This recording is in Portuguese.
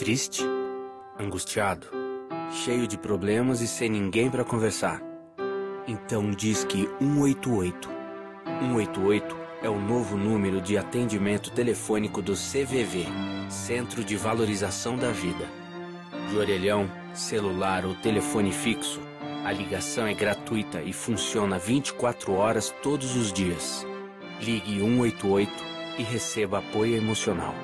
Triste? Angustiado? Cheio de problemas e sem ninguém para conversar? Então diz que 188. 188 é o novo número de atendimento telefônico do CVV Centro de Valorização da Vida. De orelhão, celular ou telefone fixo, a ligação é gratuita e funciona 24 horas todos os dias. Ligue 188 e receba apoio emocional.